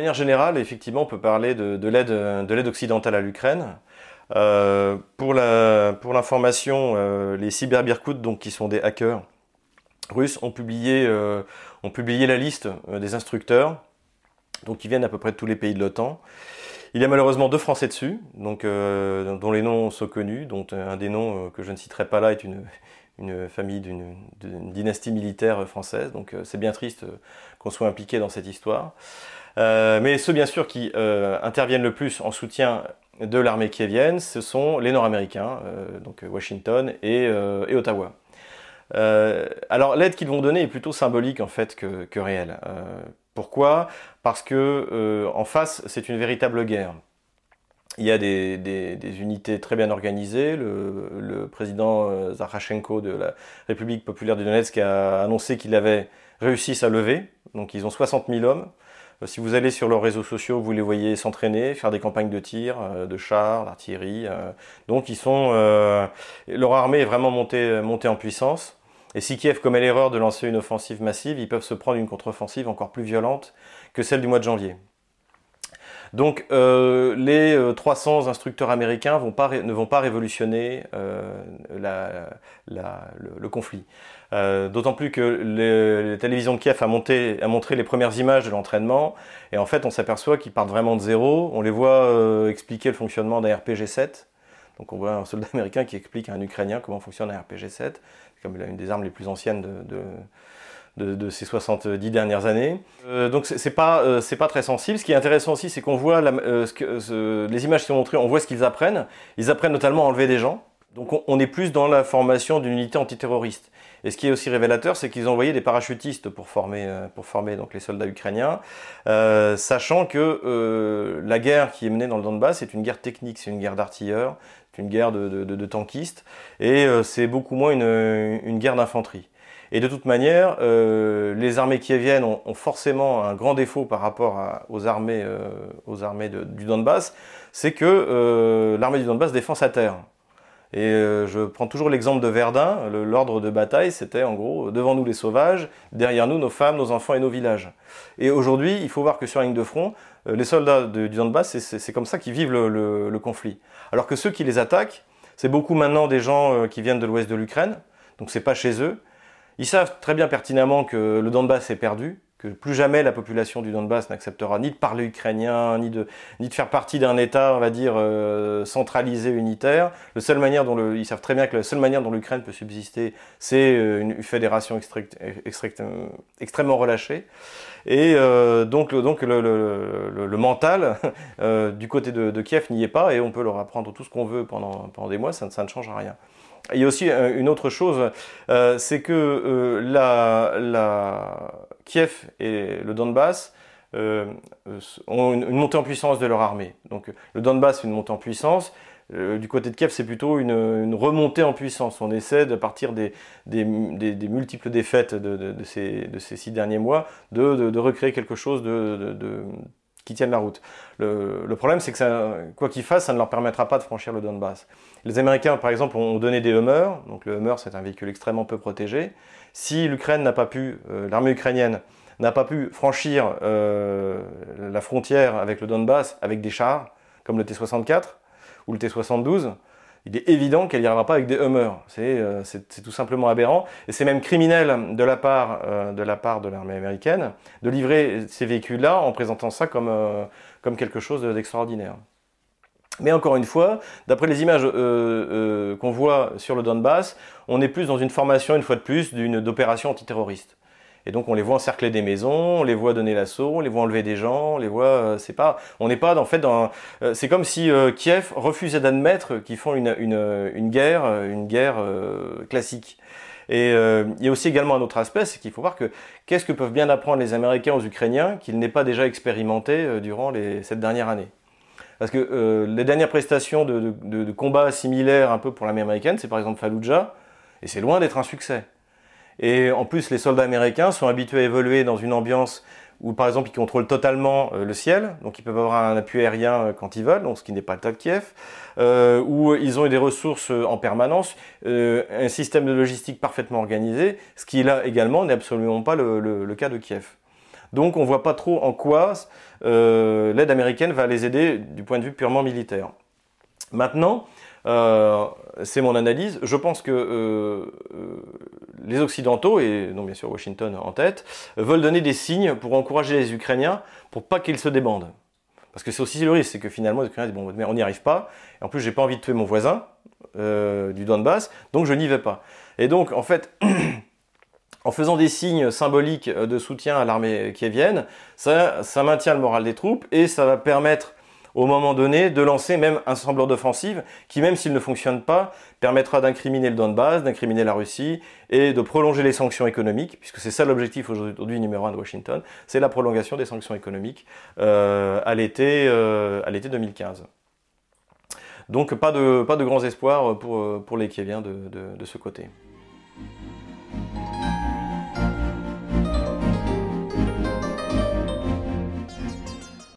De manière générale, effectivement, on peut parler de, l'aide occidentale à l'Ukraine. Euh, pour l'information, euh, les cyberbirkouts, donc qui sont des hackers russes, ont publié, euh, la liste des instructeurs, donc qui viennent à peu près de tous les pays de l'OTAN. Il y a malheureusement deux Français dessus, dont les noms sont connus, dont un des noms que je ne citerai pas là est une, une famille d'une dynastie militaire française, donc c'est bien triste qu'on soit impliqué dans cette histoire. Mais ceux bien sûr qui interviennent le plus en soutien de l'armée kievienne, ce sont les Nord-Américains, euh, donc Washington et, euh, Ottawa. Euh, alors l'aide qu'ils vont donner est plutôt symbolique en fait que, réelle. pourquoi? Parce que en face, c'est une véritable guerre. Il y a des, unités très bien organisées. Le, président Zakharchenko de la République populaire du Donetsk a annoncé qu'il avait réussi sa levée. Donc ils ont 60 000 hommes. Euh, si vous allez sur leurs réseaux sociaux, vous les voyez s'entraîner, faire des campagnes de tir, euh, de chars, d'artillerie. Euh. donc ils sont, leur armée est vraiment montée, montée en puissance. Et si Kiev commet l'erreur de lancer une offensive massive, ils peuvent se prendre une contre-offensive encore plus violente que celle du mois de janvier. Donc les 300 instructeurs américains ne vont pas révolutionner le, conflit. Euh, d'autant plus que les, télévisions de Kiev a, montré les premières images de l'entraînement, et en fait on s'aperçoit qu'ils partent vraiment de zéro. On les voit euh, expliquer le fonctionnement d'un RPG-7. Donc on voit un soldat américain qui explique à un Ukrainien comment fonctionne un RPG-7. C'est comme une des armes les plus anciennes de, ces 70 dernières années. Euh, donc c'est pas pas très sensible. Ce qui est intéressant aussi, c'est qu'on voit les images qui sont montrées, on voit ce qu'ils apprennent. Ils apprennent notamment à enlever des gens. Donc on, est plus dans la formation d'une unité antiterroriste. Et ce qui est aussi révélateur, c'est qu'ils ont envoyé des parachutistes pour former, euh, pour former donc les soldats ukrainiens, euh, sachant que euh, la guerre qui est menée dans le Donbass est une guerre technique, c'est une guerre d'artilleurs, c'est une guerre de, tankistes, et c'est beaucoup moins une, guerre d'infanterie. Et de toute manière, les armées qui viennent ont, forcément un grand défaut par rapport aux armées, aux armées du Donbass, c'est que l'armée du Donbass défend sa terre. Et euh, je prends toujours l'exemple de Verdun. L'ordre de bataille, c'était en gros devant nous les sauvages, derrière nous nos femmes, nos enfants et nos villages. Et aujourd'hui, il faut voir que sur la ligne de front, euh, les soldats du Donbass, c'est comme ça qu'ils vivent le, conflit. Alors que ceux qui les attaquent, c'est beaucoup maintenant des gens euh, qui viennent de l'ouest de l'Ukraine, donc c'est pas chez eux. Ils savent très bien pertinemment que le Donbass est perdu, que plus jamais la population du Donbass n'acceptera ni de parler ukrainien, ni de, ni de faire partie d'un État, on va dire, euh, centralisé, unitaire. Le seule manière dont le, ils savent très bien que la seule manière dont l'Ukraine peut subsister, c'est euh, une fédération extrêmement relâchée. Et euh, donc, donc le, le, le mental du côté de, Kiev n'y est pas, et on peut leur apprendre tout ce qu'on veut pendant, pendant des mois, ça ne change rien. Il y a aussi une autre chose, c'est que la, la, Kiev et le Donbass euh, ont une, montée en puissance de leur armée. Donc le Donbass, c'est une montée en puissance. Euh, du côté de Kiev, c'est plutôt une, remontée en puissance. On essaie, de partir des, multiples défaites de, ces, six derniers mois, de, recréer quelque chose qui tienne la route. Le, problème, c'est que quoi qu'ils fassent, ça ne leur permettra pas de franchir le Donbass. Les Américains, par exemple, ont donné des Hummers. Donc le Hummer, c'est un véhicule extrêmement peu protégé. Si l'Ukraine n'a pas pu, euh, l'armée ukrainienne n'a pas pu franchir euh, la frontière avec le Donbass avec des chars, comme le T-64 ou le T-72, il est évident qu'elle n'y arrivera pas avec des Hummers. Euh, c'est tout simplement aberrant. Et c'est même criminel de la part de l'armée américaine de livrer ces véhicules-là en présentant ça comme, comme quelque chose d'extraordinaire. Mais encore une fois, d'après les images euh, euh, qu'on voit sur le Donbass, on est plus dans une formation, une fois de plus, d'opération antiterroriste. Et donc on les voit encercler des maisons, on les voit donner l'assaut, on les voit enlever des gens, on les voit, euh, c'est pas, on n'est pas en fait dans, c'est comme si Kiev refusait d'admettre qu'ils font une, une, guerre, une guerre classique. Et il y a aussi également un autre aspect, c'est qu'il faut voir que qu'est-ce que peuvent bien apprendre les Américains aux Ukrainiens qu'ils n'aient pas déjà expérimenté durant cette dernière année? Parce que euh, les dernières prestations de, de, combats similaires un peu pour l'armée américaine, c'est par exemple Fallujah, et c'est loin d'être un succès. Et en plus, les soldats américains sont habitués à évoluer dans une ambiance où, par exemple, ils contrôlent totalement euh, le ciel, donc ils peuvent avoir un appui aérien euh, quand ils veulent, ce qui n'est pas le cas de Kiev, où ils ont des ressources en permanence, un système de logistique parfaitement organisé, ce qui là également n'est absolument pas le, cas de Kiev. Donc on ne voit pas trop en quoi euh, l'aide américaine va les aider du point de vue purement militaire. Maintenant, euh, c'est mon analyse, je pense que euh, les Occidentaux, et donc bien sûr Washington en tête, veulent donner des signes pour encourager les Ukrainiens pour pas qu'ils se débandent. Parce que c'est aussi le risque, c'est que finalement les Ukrainiens disent bon, mais on n'y arrive pas, et en plus j'ai pas envie de tuer mon voisin du Donbass, donc je n'y vais pas. Et donc en fait, en faisant des signes symboliques de soutien à l'armée kievienne, ça, ça maintient le moral des troupes et ça va permettre au moment donné de lancer même un semblant d'offensive qui, même s'il ne fonctionne pas, permettra d'incriminer le Donbass, d'incriminer la Russie et de prolonger les sanctions économiques, puisque c'est ça l'objectif aujourd'hui numéro un de Washington, c'est la prolongation des sanctions économiques euh, à l'été 2015. Euh, Donc pas de, grands espoirs pour, les Kieviens de ce côté.